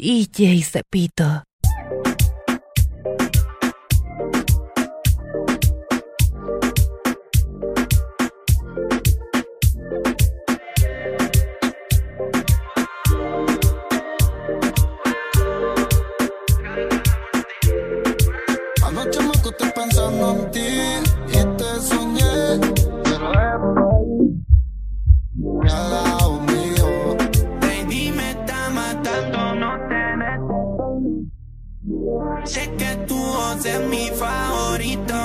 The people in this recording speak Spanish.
DJ Cepito. Anoche me acosté pensando en ti y te soñé. Pero es al lado mío. Baby, me está matando. Sé que tu voz es mi favorita.